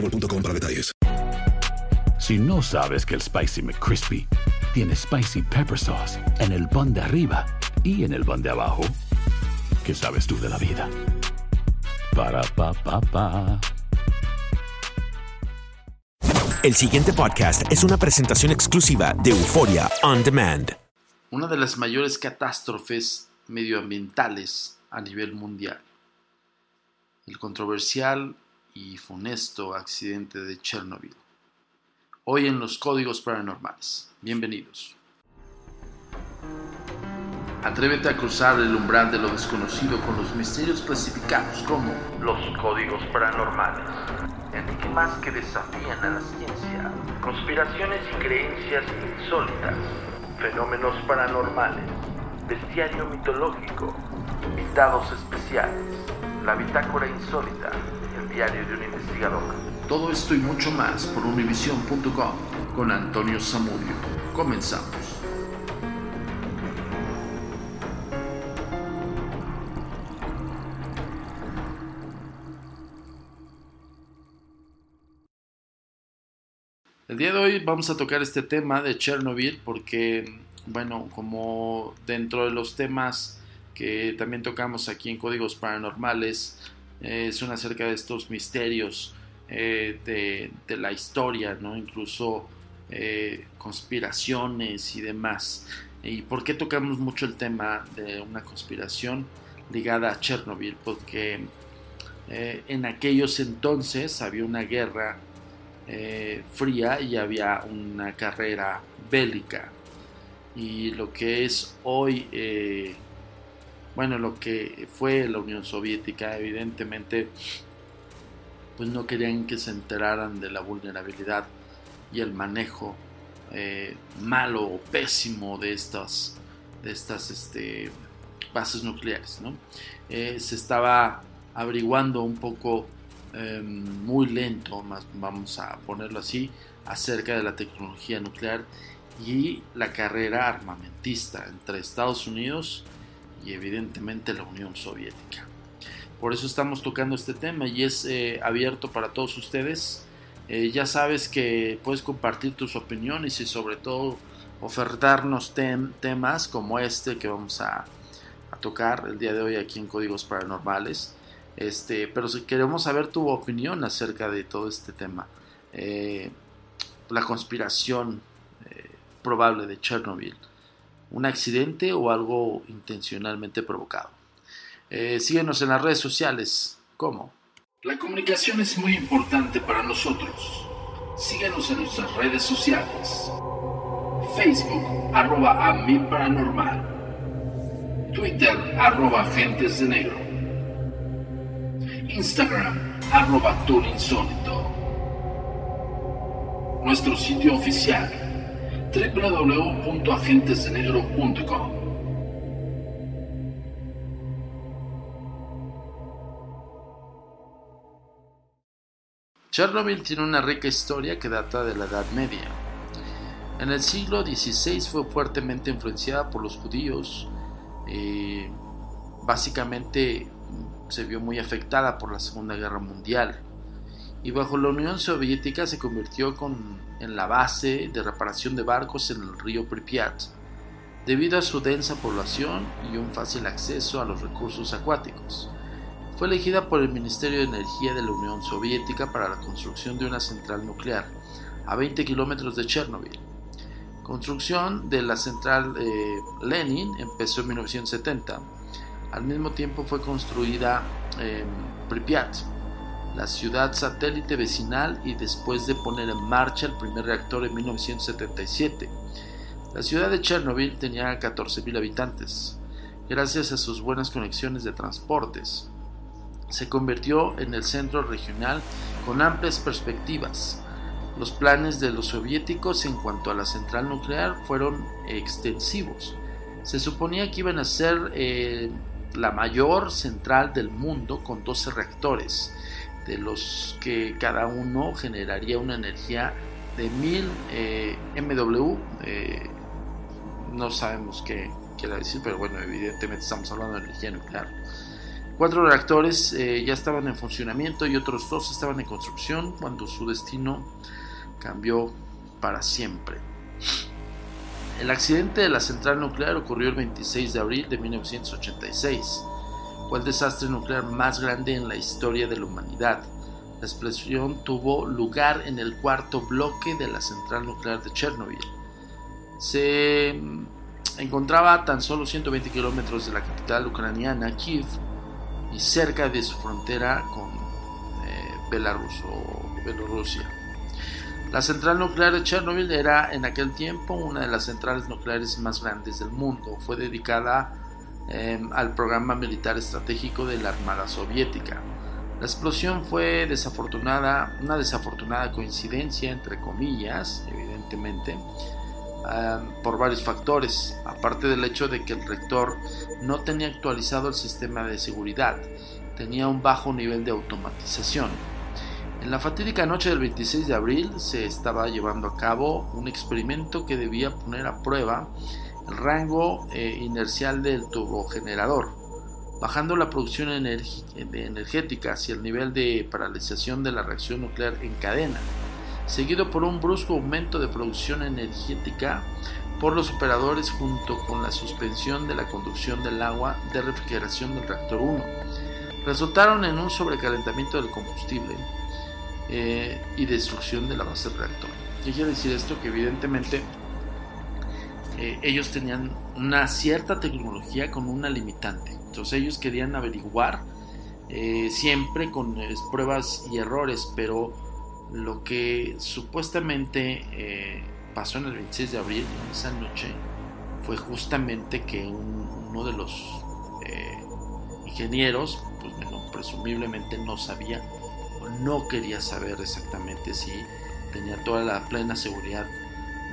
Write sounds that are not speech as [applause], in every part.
boostmobile.com para detalles. Si no sabes que el Spicy McCrispy tiene Spicy Pepper Sauce en el pan de arriba y en el pan de abajo, ¿qué sabes tú de la vida? Para, pa, pa, pa. El siguiente podcast es una presentación exclusiva de Euforia On Demand. Una de las mayores catástrofes medioambientales a nivel mundial. El controversial y funesto accidente de Chernobyl. Hoy en los códigos paranormales. Bienvenidos. Atrévete a cruzar el umbral de lo desconocido con los misterios clasificados como los códigos paranormales, enigmas que desafían a la ciencia, conspiraciones y creencias insólitas, fenómenos paranormales, bestiario mitológico, invitados especiales, la bitácora insólita, diario de un investigador. Todo esto y mucho más por univision.com con Antonio Samudio. Comenzamos. El día de hoy vamos a tocar este tema de Chernobyl porque, bueno, como dentro de los temas que también tocamos aquí en Códigos Paranormales, eh, son acerca de estos misterios eh, de, de, la historia, ¿no? Incluso eh, conspiraciones y demás. ¿Y por qué tocamos mucho el tema de una conspiración ligada a Chernobyl? Porque en aquellos entonces había una guerra eh, fría y había una carrera bélica. Y lo que es hoy, eh, bueno, lo que fue la Unión Soviética, evidentemente, pues no querían que se enteraran de la vulnerabilidad y el manejo eh, malo o pésimo de estas, de estas este, bases nucleares. ¿no? se estaba averiguando un poco muy lento, más, vamos a ponerlo así, acerca de la tecnología nuclear y la carrera armamentista entre Estados Unidos y evidentemente la Unión Soviética. Por eso estamos tocando este tema y es eh, abierto para todos ustedes. Eh, ya sabes que puedes compartir tus opiniones y sobre todo ofertarnos temas como este que vamos a, tocar el día de hoy aquí en Códigos Paranormales. Este, pero si queremos saber tu opinión acerca de todo este tema, eh, la conspiración probable de Chernobyl, un accidente o algo intencionalmente provocado. Eh, síguenos en las redes sociales, ¿cómo? La comunicación es muy importante para nosotros. Síguenos en nuestras redes sociales. Facebook, arroba a mi paranormal. Twitter, arroba agentes de negro. Instagram, arroba insólito. Nuestro sitio oficial, www.agentesdenegro.com. Chernobyl tiene una rica historia que data de la Edad Media. En el siglo XVI fue fuertemente influenciada por los judíos. Eh, básicamente se vio muy afectada por la Segunda Guerra Mundial y bajo la Unión Soviética se convirtió con, en la base de reparación de barcos en el río Pripyat, debido a su densa población y un fácil acceso a los recursos acuáticos. fue elegida por el Ministerio de Energía de la Unión Soviética para la construcción de una central nuclear a 20 kilómetros de Chernobyl. Construcción de la central eh, Lenin empezó en 1970. Al mismo tiempo fue construida en Pripyat, la ciudad satélite vecinal y después de poner en marcha el primer reactor en 1977. La ciudad de Chernobyl tenía 14.000 habitantes, gracias a sus buenas conexiones de transportes se convirtió en el centro regional con amplias perspectivas. Los planes de los soviéticos en cuanto a la central nuclear fueron extensivos. Se suponía que iban a ser eh, la mayor central del mundo con 12 reactores, de los que cada uno generaría una energía de 1000 eh, MW. Eh, no sabemos qué quiere decir, pero bueno, evidentemente estamos hablando de energía nuclear. Cuatro reactores eh, ya estaban en funcionamiento y otros dos estaban en construcción cuando su destino cambió para siempre. El accidente de la central nuclear ocurrió el 26 de abril de 1986. Fue el desastre nuclear más grande en la historia de la humanidad. La explosión tuvo lugar en el cuarto bloque de la central nuclear de Chernobyl. Se encontraba a tan solo 120 kilómetros de la capital ucraniana, Kiev, y cerca de su frontera con eh, Belarus o Bielorrusia. La central nuclear de Chernobyl era en aquel tiempo una de las centrales nucleares más grandes del mundo. Fue dedicada em, al programa militar estratégico de la Armada Soviética. La explosión fue desafortunada, una desafortunada coincidencia, entre comillas, evidentemente, por varios factores, aparte del hecho de que el rector no tenía actualizado el sistema de seguridad, tenía un bajo nivel de automatización. En la fatídica noche del 26 de abril se estaba llevando a cabo un experimento que debía poner a prueba el rango eh, inercial del turbogenerador, bajando la producción energética hacia el nivel de paralización de la reacción nuclear en cadena seguido por un brusco aumento de producción energética por los operadores junto con la suspensión de la conducción del agua de refrigeración del reactor 1. Resultaron en un sobrecalentamiento del combustible eh, y destrucción de la base del reactor. ¿Qué quiere decir esto? Que evidentemente eh, ellos tenían una cierta tecnología con una limitante. Entonces ellos querían averiguar eh, siempre con pruebas y errores, pero lo que supuestamente eh, pasó en el 26 de abril, en esa noche, fue justamente que uno de los eh, ingenieros, pues presumiblemente no sabía o no quería saber exactamente si tenía toda la plena seguridad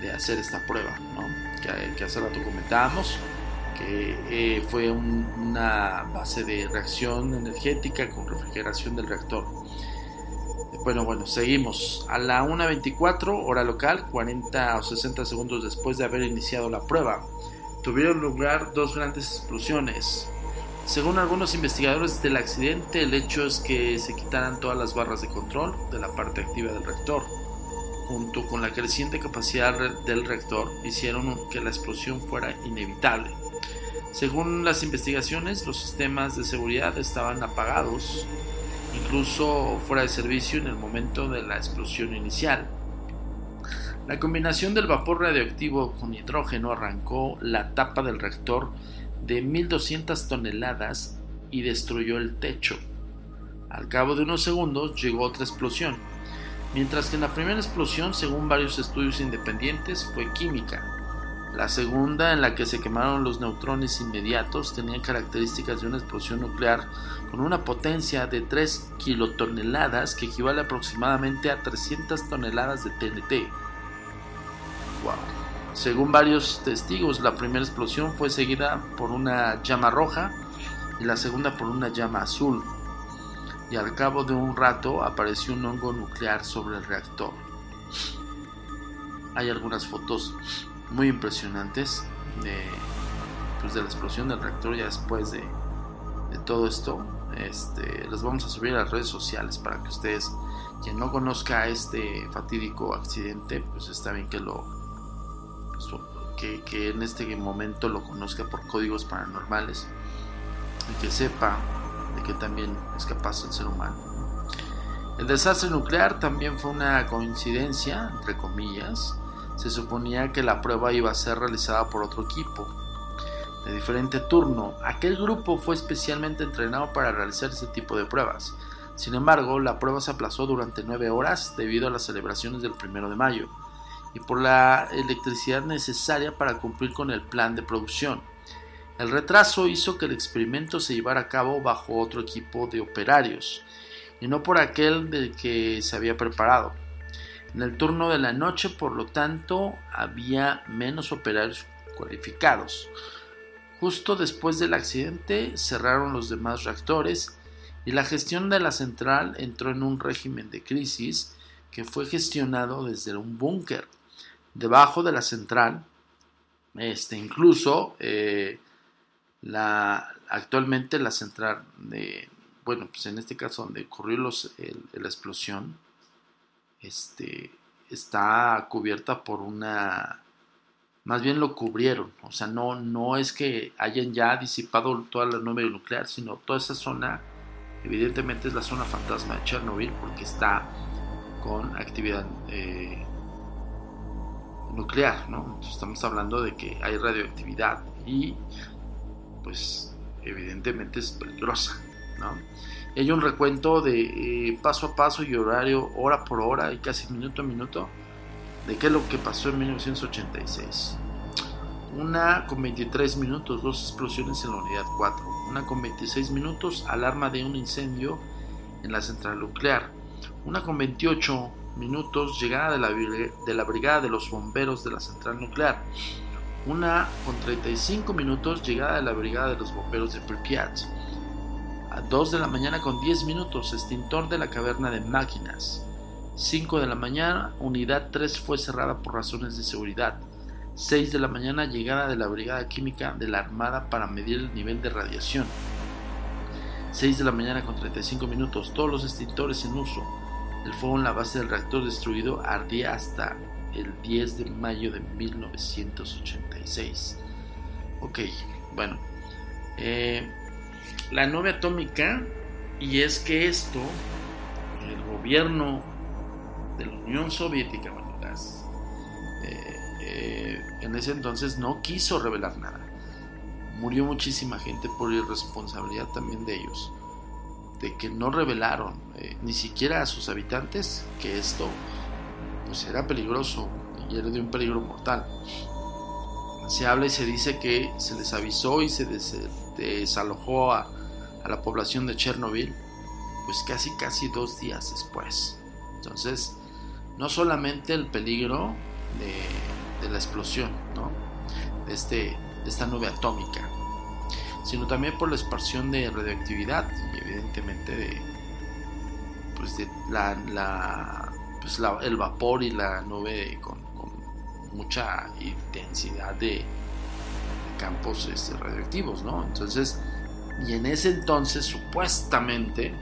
de hacer esta prueba, que, que hace rato comentábamos, que eh, fue una base de reacción energética con refrigeración del reactor. Bueno, bueno, seguimos. A la 1.24 hora local, 40 o 60 segundos después de haber iniciado la prueba, tuvieron lugar dos grandes explosiones. Según algunos investigadores del accidente, el hecho es que se quitaran todas las barras de control de la parte activa del reactor. Junto con la creciente capacidad del reactor, hicieron que la explosión fuera inevitable. Según las investigaciones, los sistemas de seguridad estaban apagados incluso fuera de servicio en el momento de la explosión inicial. La combinación del vapor radioactivo con hidrógeno arrancó la tapa del reactor de 1200 toneladas y destruyó el techo. Al cabo de unos segundos llegó otra explosión, mientras que la primera explosión, según varios estudios independientes, fue química. La segunda, en la que se quemaron los neutrones inmediatos, tenía características de una explosión nuclear con una potencia de 3 kilotoneladas que equivale aproximadamente a 300 toneladas de TNT. Wow. Según varios testigos, la primera explosión fue seguida por una llama roja y la segunda por una llama azul. Y al cabo de un rato apareció un hongo nuclear sobre el reactor. Hay algunas fotos muy impresionantes de, pues, de la explosión del reactor ya después de, todo esto. Este, les vamos a subir a las redes sociales para que ustedes, quien no conozca este fatídico accidente, pues está bien que lo pues, que, que, en este momento lo conozca por códigos paranormales y que sepa de que también es capaz el ser humano. El desastre nuclear también fue una coincidencia, entre comillas. Se suponía que la prueba iba a ser realizada por otro equipo, de diferente turno. Aquel grupo fue especialmente entrenado para realizar ese tipo de pruebas. Sin embargo, la prueba se aplazó durante nueve horas debido a las celebraciones del primero de mayo y por la electricidad necesaria para cumplir con el plan de producción. El retraso hizo que el experimento se llevara a cabo bajo otro equipo de operarios y no por aquel del que se había preparado. En el turno de la noche, por lo tanto, había menos operarios cualificados. Justo después del accidente cerraron los demás reactores y la gestión de la central entró en un régimen de crisis que fue gestionado desde un búnker debajo de la central. Este, incluso eh, la, actualmente la central de, bueno, pues en este caso donde ocurrió la explosión, este, está cubierta por una, más bien lo cubrieron, o sea, no, no es que hayan ya disipado toda la nube nuclear, sino toda esa zona, evidentemente es la zona fantasma de Chernobyl porque está con actividad eh, nuclear, ¿no? estamos hablando de que hay radioactividad y pues evidentemente es peligrosa, ¿no? hay un recuento de eh, paso a paso y horario, hora por hora y casi minuto a minuto de qué es lo que pasó en 1986. Una con 23 minutos, dos explosiones en la unidad 4. Una con 26 minutos, alarma de un incendio en la central nuclear. Una con 28 minutos, llegada de la, de la brigada de los bomberos de la central nuclear. Una con 35 minutos, llegada de la brigada de los bomberos de Pripyat. A 2 de la mañana con 10 minutos, extintor de la caverna de máquinas. 5 de la mañana, unidad 3 fue cerrada por razones de seguridad. 6 de la mañana, llegada de la brigada química de la Armada para medir el nivel de radiación. 6 de la mañana con 35 minutos, todos los extintores en uso. El fuego en la base del reactor destruido ardía hasta el 10 de mayo de 1986. Ok, bueno. Eh, la nube atómica, y es que esto, el gobierno de la Unión Soviética, bueno, eh, eh, en ese entonces no quiso revelar nada. Murió muchísima gente por irresponsabilidad también de ellos de que no revelaron ni siquiera a sus habitantes que esto pues era peligroso y era de un peligro mortal. Se habla y se dice que se les avisó y se desalojó a, la población de Chernobyl pues casi casi dos días después. Entonces, no solamente el peligro de, la explosión, ¿no? de, este, de esta nube atómica, sino también por la expansión de radioactividad y evidentemente de, pues de la, pues el vapor y la nube con, mucha intensidad de campos este, radioactivos, ¿no? Entonces, y en ese entonces supuestamente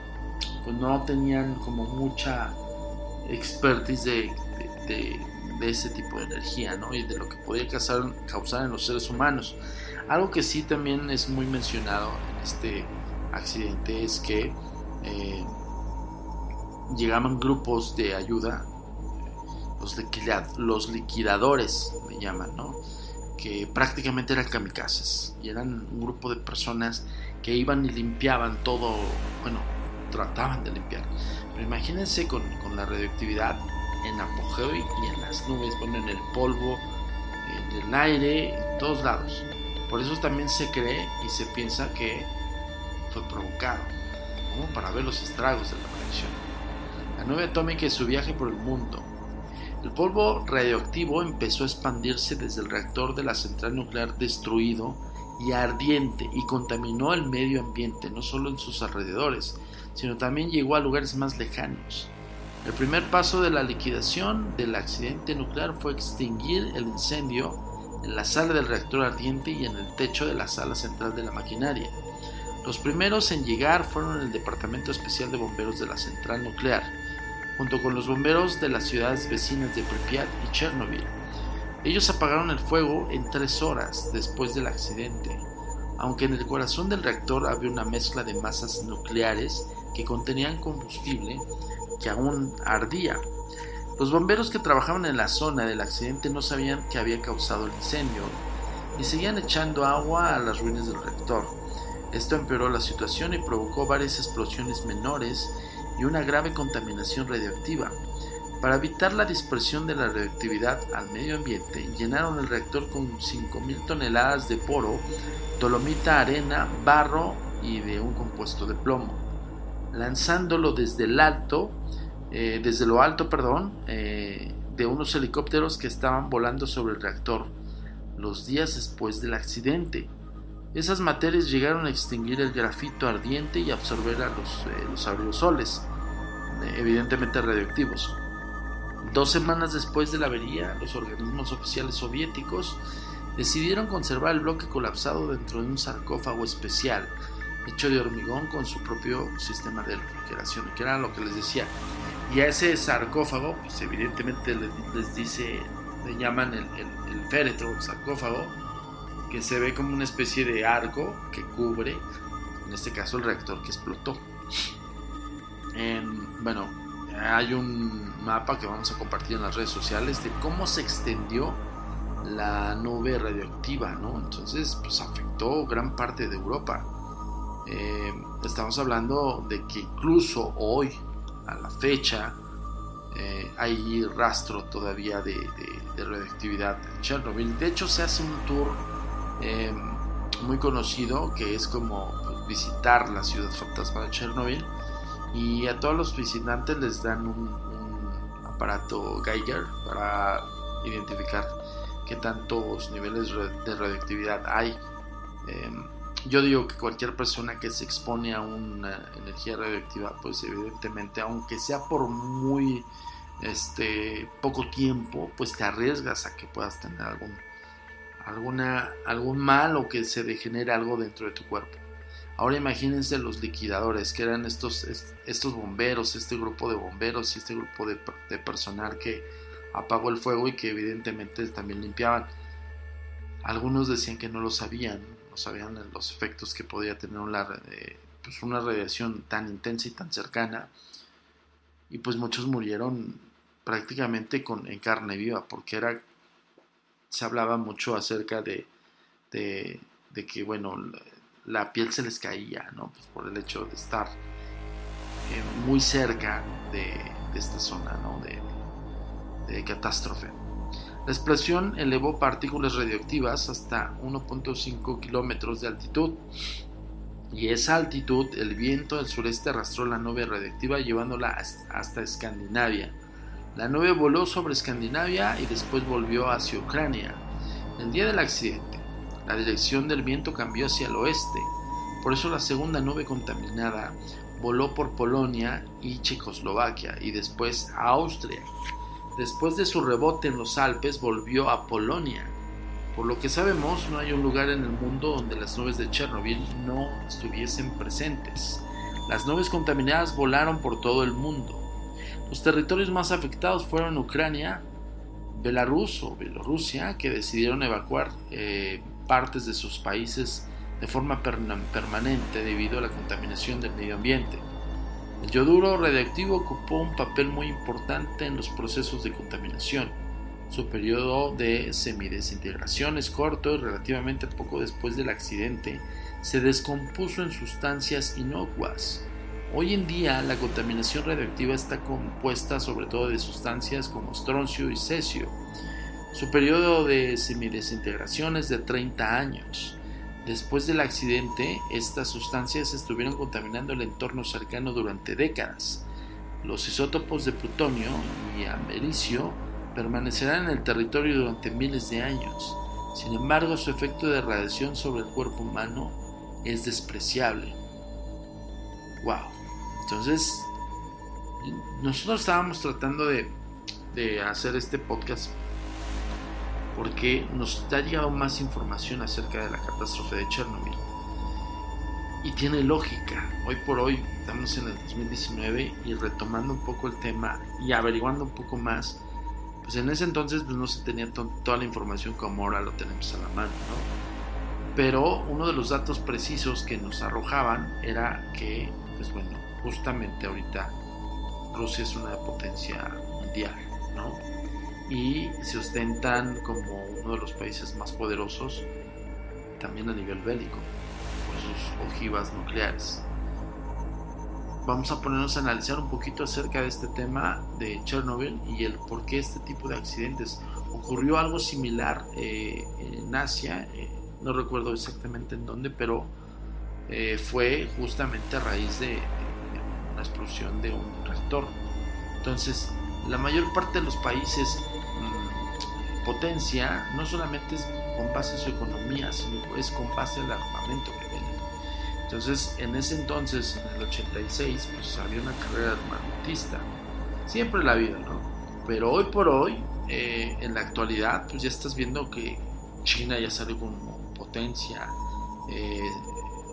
pues no tenían como mucha expertise de, de, ese tipo de energía, ¿no? Y de lo que podía causar, causar en los seres humanos. Algo que sí también es muy mencionado en este accidente es que eh, llegaban grupos de ayuda, los, los liquidadores le llaman, ¿no? que prácticamente eran kamikazes y eran un grupo de personas que iban y limpiaban todo, bueno, trataban de limpiar. Pero imagínense con, con la radioactividad en apogeo y en las nubes, bueno, en el polvo, en el aire, en todos lados. Por eso también se cree y se piensa que fue provocado, como para ver los estragos de la reacción. La nube atómica y su viaje por el mundo. El polvo radioactivo empezó a expandirse desde el reactor de la central nuclear destruido y ardiente y contaminó el medio ambiente, no solo en sus alrededores, sino también llegó a lugares más lejanos. El primer paso de la liquidación del accidente nuclear fue extinguir el incendio en la sala del reactor ardiente y en el techo de la sala central de la maquinaria. Los primeros en llegar fueron el Departamento Especial de Bomberos de la central nuclear, junto con los bomberos de las ciudades vecinas de Pripyat y Chernobyl. Ellos apagaron el fuego en tres horas después del accidente, aunque en el corazón del reactor había una mezcla de masas nucleares que contenían combustible que aún ardía. Los bomberos que trabajaban en la zona del accidente no sabían que había causado el incendio y seguían echando agua a las ruinas del reactor. Esto empeoró la situación y provocó varias explosiones menores y una grave contaminación radioactiva. Para evitar la dispersión de la radioactividad al medio ambiente, llenaron el reactor con 5.000 toneladas de poro, dolomita, arena, barro y de un compuesto de plomo, lanzándolo desde el alto, eh, desde lo alto, perdón, eh, de unos helicópteros que estaban volando sobre el reactor los días después del accidente. Esas materias llegaron a extinguir el grafito ardiente y absorber a los, eh, los aerosoles, evidentemente radioactivos. Dos semanas después de la avería, los organismos oficiales soviéticos decidieron conservar el bloque colapsado dentro de un sarcófago especial, hecho de hormigón con su propio sistema de refrigeración, que era lo que les decía. Y a ese sarcófago, pues evidentemente les, dice, le llaman el, el, féretro, sarcófago, que se ve como una especie de arco que cubre, en este caso, el reactor que explotó. bueno, hay un mapa que vamos a compartir en las redes sociales de cómo se extendió la nube radioactiva, ¿no? Entonces, pues afectó gran parte de Europa. Eh, estamos hablando de que incluso hoy, a la fecha, eh, hay rastro todavía de, radioactividad en Chernobyl. De hecho, se hace un tour eh, muy conocido que es como visitar la ciudad fantasma de Chernobyl y a todos los visitantes les dan un, aparato Geiger para identificar qué tantos niveles de radioactividad hay. Em, yo digo que cualquier persona que se expone a una energía radioactiva, pues evidentemente, aunque sea por muy este poco tiempo, pues te arriesgas a que puedas tener algún alguna algún mal o que se degenere algo dentro de tu cuerpo. Ahora imagínense los liquidadores, que eran estos, estos bomberos, este grupo de bomberos y este grupo de, personal que apagó el fuego y que evidentemente también limpiaban. Algunos decían que no lo sabían, no sabían los efectos que podía tener una, eh, pues una radiación tan intensa y tan cercana. Y pues muchos murieron prácticamente con, en carne viva, porque era, se hablaba mucho acerca de, de, de que, bueno, la piel se les caía, ¿no? Pues por el hecho de estar eh, muy cerca de, esta zona, ¿no? De, de catástrofe. La explosión elevó partículas radioactivas hasta 1.5 kilómetros de altitud y esa altitud el viento del sureste arrastró la nube radioactiva llevándola hasta Escandinavia. La nube voló sobre Escandinavia y después volvió hacia Ucrania. El día del accidente, la dirección del viento cambió hacia el oeste, por eso la segunda nube contaminada voló por Polonia y Checoslovaquia y después a Austria. Después de su rebote en los Alpes volvió a Polonia. Por lo que sabemos, no hay un lugar en el mundo donde las nubes de Chernobyl no estuviesen presentes. Las nubes contaminadas volaron por todo el mundo. Los territorios más afectados fueron Ucrania, Belarus o Bielorrusia, que decidieron evacuar eh, partes de sus países de forma permanente debido a la contaminación del medio ambiente. El yoduro radiactivo ocupó un papel muy importante en los procesos de contaminación. Su periodo de semidesintegración es corto y relativamente poco después del accidente se descompuso en sustancias inocuas. Hoy en día la contaminación radiactiva está compuesta sobre todo de sustancias como estroncio y cesio, su periodo de semidesintegración es de 30 años. Después del accidente, estas sustancias estuvieron contaminando el entorno cercano durante décadas. Los isótopos de plutonio y americio permanecerán en el territorio durante miles de años. Sin embargo, su efecto de radiación sobre el cuerpo humano es despreciable. Wow. Entonces, nosotros estábamos tratando de, hacer este podcast porque nos ha llegado más información acerca de la catástrofe de Chernobyl. Y tiene lógica. Hoy por hoy estamos en el 2019 y retomando un poco el tema y averiguando un poco más, pues en ese entonces pues no se tenía toda la información como ahora lo tenemos a la mano, Pero uno de los datos precisos que nos arrojaban era que, pues bueno, justamente ahorita Rusia es una potencia mundial, ¿no? Y se ostentan como uno de los países más poderosos también a nivel bélico por sus ojivas nucleares. Vamos a ponernos a analizar un poquito acerca de este tema de Chernobyl y el por qué este tipo de accidentes. Ocurrió algo similar eh, en Asia, eh, no recuerdo exactamente en dónde, pero eh, fue justamente a raíz de, una explosión de un reactor. Entonces, la mayor parte de los países mm, potencia no solamente es con base en su economía, sino es con base al armamento que tienen. Entonces, en ese entonces, en el 86, pues había una carrera armamentista. Siempre la vida, ¿no? Pero hoy por hoy, eh, en la actualidad, pues ya estás viendo que China ya salió como potencia, eh,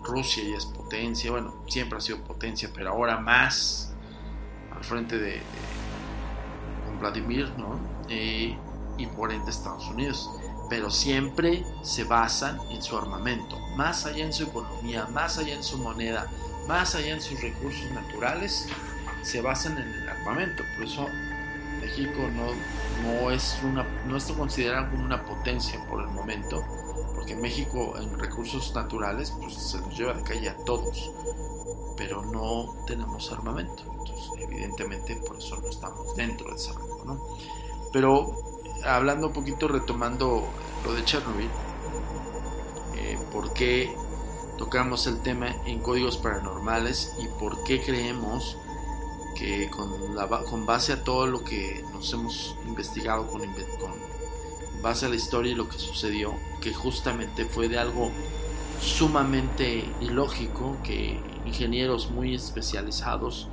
Rusia ya es potencia, bueno, siempre ha sido potencia, pero ahora más al frente de, con Vladimir, ¿no? Eh, y por ende Estados Unidos pero siempre se basan en su armamento, más allá en su economía, más allá en su moneda, más allá en sus recursos naturales, se basan en el armamento. Por eso México no, no, es, una, no está considerado como una potencia por el momento, porque México en recursos naturales pues, se nos lleva de calle a todos, pero no tenemos armamento. Entonces, evidentemente, por eso no estamos dentro de ese rango. ¿no? Pero hablando un poquito, retomando lo de Chernobyl, eh, por qué tocamos el tema en códigos paranormales y por qué creemos que con, base a todo lo que nos hemos investigado, con, con base a la historia y lo que sucedió, que justamente fue de algo sumamente ilógico que ingenieros muy especializados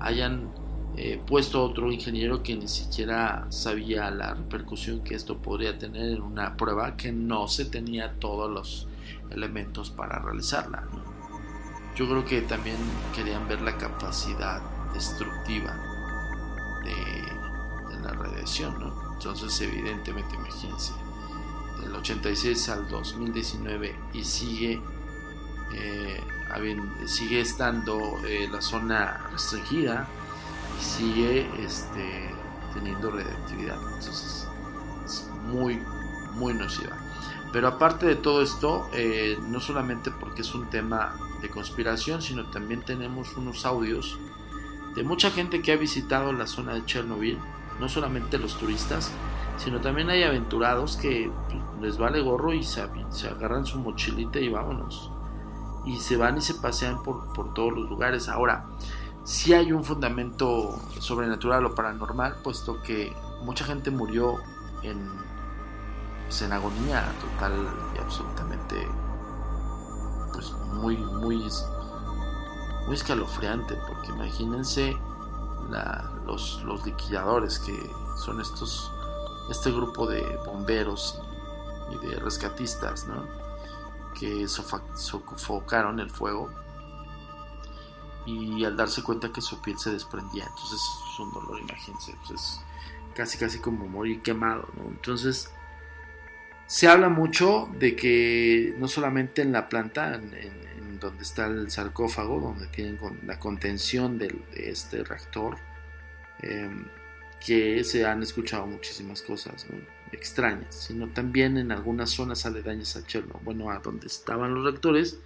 hayan eh, puesto otro ingeniero que ni siquiera sabía la repercusión que esto podría tener en una prueba que no se tenía todos los elementos para realizarla. Yo creo que también querían ver la capacidad destructiva de, la radiación, ¿no? Entonces, evidentemente, imagínense, del 86 al 2019 y sigue, eh, sigue estando eh, la zona restringida sigue este, teniendo radioactividad. Entonces es muy, muy nociva. Pero aparte de todo esto, eh, no solamente porque es un tema de conspiración, sino también tenemos unos audios de mucha gente que ha visitado la zona de Chernobyl, no solamente los turistas, sino también hay aventurados que pues, les vale gorro y se, se, agarran su mochilita y vámonos. Y se van y se pasean por, por todos los lugares. Ahora, si hay un fundamento sobrenatural o paranormal, puesto que mucha gente murió en, pues, agonía total y absolutamente pues muy muy muy escalofriante porque imagínense los, los liquidadores que son estos este grupo de bomberos y, de rescatistas ¿no? que sofocaron el fuego y al darse cuenta que su piel se desprendía, entonces es un dolor, imagínense, pues es casi casi como morir quemado. Entonces se habla mucho de que no solamente en la planta, en, donde está el sarcófago, donde tienen la contención de este reactor, em, que se han escuchado muchísimas cosas extrañas, sino también en algunas zonas aledañas a Chernobyl, bueno, a donde estaban los reactores,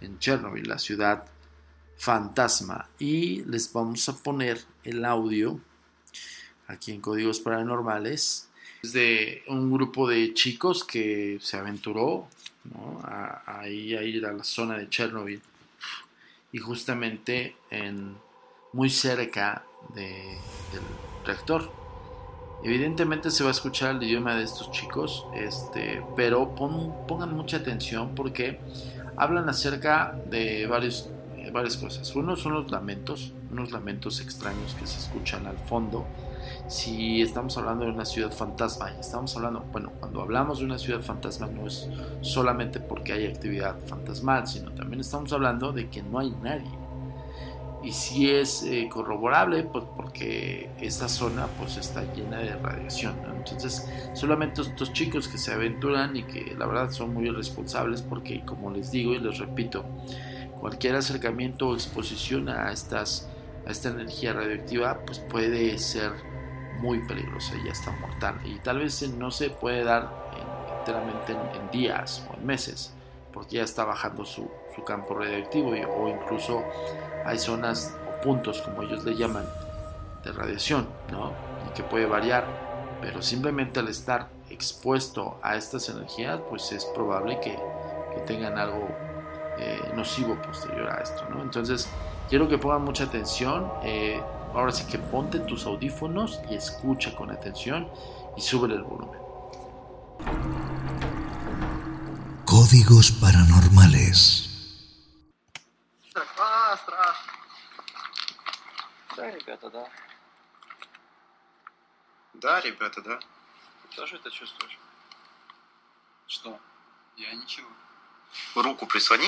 en Chernobyl, la ciudad fantasma. Y les vamos a poner el audio aquí en Códigos Paranormales de un grupo de chicos que se aventuró a, ir a la zona de Chernobyl y justamente en, muy cerca del reactor. Evidentemente se va a escuchar el idioma de estos chicos, este, pero pongan mucha atención porque hablan acerca de varias cosas. Uno son los lamentos, unos lamentos extraños que se escuchan al fondo. Si estamos hablando de una ciudad fantasma, estamos hablando, bueno, cuando hablamos de una ciudad fantasma no es solamente porque hay actividad fantasmal, sino también estamos hablando de que no hay nadie. y si es eh, corroborable pues porque esta zona pues está llena de radiación entonces solamente estos chicos que se aventuran y que la verdad son muy irresponsables porque como les digo y les repito cualquier acercamiento o exposición a estas a esta energía radioactiva pues puede ser muy peligrosa y hasta mortal y tal vez no se puede dar enteramente en, días o en meses porque ya está bajando su, su campo radioactivo o incluso hay zonas o puntos, como ellos le llaman, de radiación, ¿no? Y que puede variar, pero simplemente al estar expuesto a estas energías, pues es probable que, tengan algo eh, nocivo posterior a esto, ¿no? Entonces, quiero que pongan mucha atención. Eh, ahora sí que ponte tus audífonos y escucha con atención y súbele el volumen. Códigos paranormales. Да, ребята, да. Да, ребята, да. Ты тоже это чувствуешь? Что? Я ничего. Руку прислони.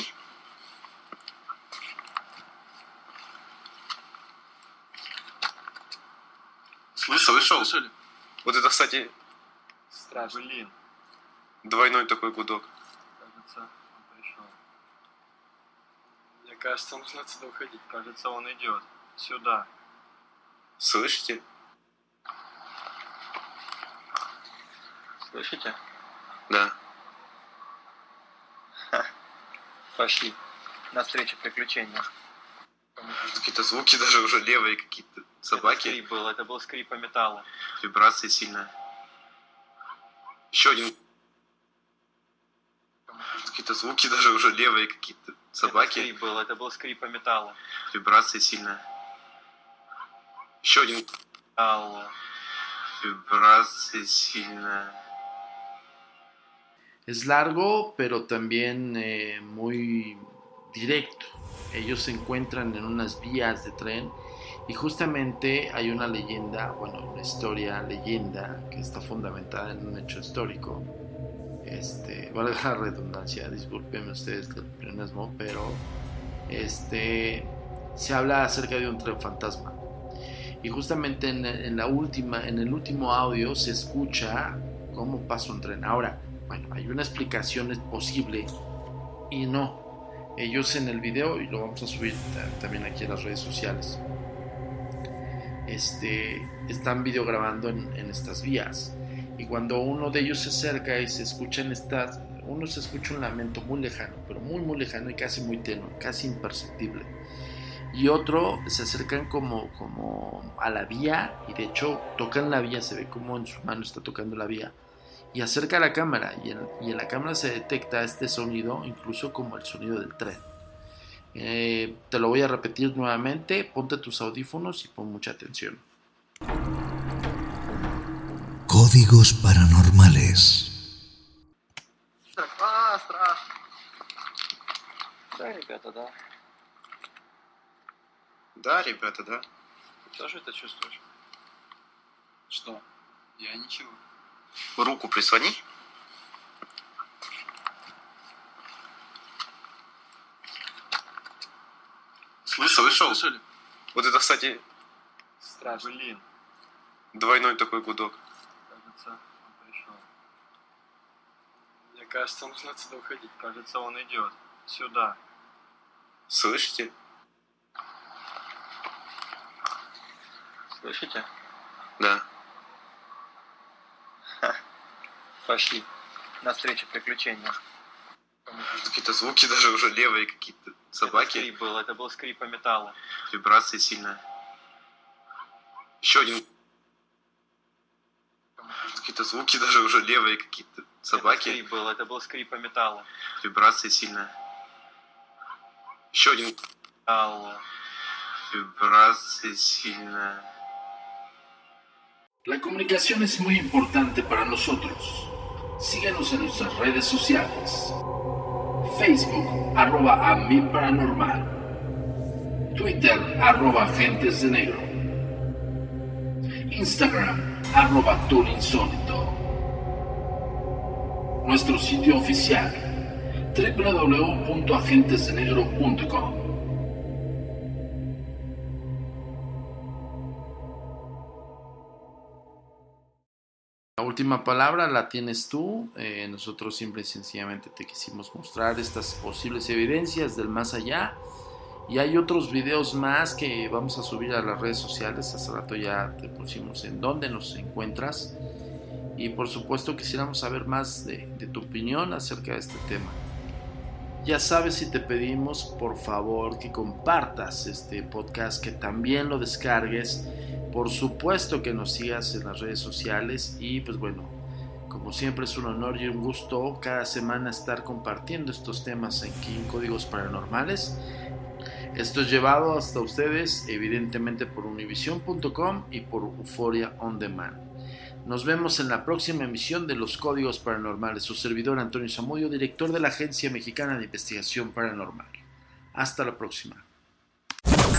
Слышал, слышал? Слышали? Вот это, кстати, Страшно. Блин, двойной такой гудок. кажется, он пришел. Мне кажется, нужно отсюда уходить. Кажется, он идет. Сюда. Слышите? Слышите? Да. Пошли. На встречу приключения. Какие-то звуки даже уже левые какие-то. Это Собаки. скрип был, это был скрип по металлу. Вибрация сильная. Еще один. Какие-то звуки [laughs] даже уже левые какие-то. Это Собаки. скрип был, это был скрип по металлу. Вибрация сильная. Еще один. Алло. Вибрация сильная. Es largo, pero también eh, muy directo. Ellos se encuentran en unas vías de tren y justamente hay una leyenda, bueno, una historia, leyenda que está fundamentada en un hecho histórico. Este, vale la redundancia, discúlpenme ustedes del pleonasmo, pero este se habla acerca de un tren fantasma. Y justamente en, en la última, en el último audio se escucha cómo pasa un tren. Ahora, bueno, hay una explicación posible y no. Ellos en el video, y lo vamos a subir ta- también aquí en las redes sociales, este, están videograbando en, en estas vías. Y cuando uno de ellos se acerca y se escuchan estas, uno se escucha un lamento muy lejano, pero muy muy lejano y casi muy tenue, casi imperceptible. Y otro se acercan como, como a la vía y de hecho tocan la vía, se ve como en su mano está tocando la vía y acerca la cámara y en, y en la cámara se detecta este sonido incluso como el sonido del tren. Eh, te lo voy a repetir nuevamente, ponte tus audífonos y pon mucha atención. Códigos paranormales. А, страшно. Да, ребята, да. Да, ребята, да. Ты тоже это чувствуешь? Что? Я ничего. Руку прислони. Слышал, слышал? Слышали? Вот это, кстати, Страшно. Блин, двойной такой гудок. кажется, он пришел. Мне кажется, нужно отсюда уходить. Кажется, он идет. Сюда. Слышите? Слышите? Да. Пошли. На встречу приключения. Какие-то звуки даже уже левые какие-то. Это Собаки. скрип был, это был скрип по металлу. Вибрация сильная. Еще один. Какие-то звуки даже уже левые какие-то. Это Собаки. скрип был, это был скрип по металлу. Вибрация сильная. Еще один. Алло. Вибрация сильная. La comunicación es muy importante para nosotros. Síguenos en nuestras redes sociales. Facebook, arroba a mi paranormal. Twitter, arroba agentes de negro. Instagram, arroba insólito. Nuestro sitio oficial, www.agentesdenegro.com. La última palabra la tienes tú. Eh, nosotros simple y sencillamente te quisimos mostrar estas posibles evidencias del más allá. Y hay otros videos más que vamos a subir a las redes sociales. Hace rato ya te pusimos en dónde nos encuentras. Y por supuesto quisiéramos saber más de tu opinión acerca de este tema. Ya sabes si te pedimos por favor que compartas este podcast, que también lo descargues por supuesto que nos sigas en las redes sociales y pues bueno, como siempre es un honor y un gusto cada semana estar compartiendo estos temas aquí en Códigos Paranormales. Esto es llevado hasta ustedes evidentemente por univision.com y por Euphoria On Demand. Nos vemos en la próxima emisión de Los Códigos Paranormales. Su servidor Antonio Zamudio, director de la Agencia Mexicana de Investigación Paranormal. Hasta la próxima.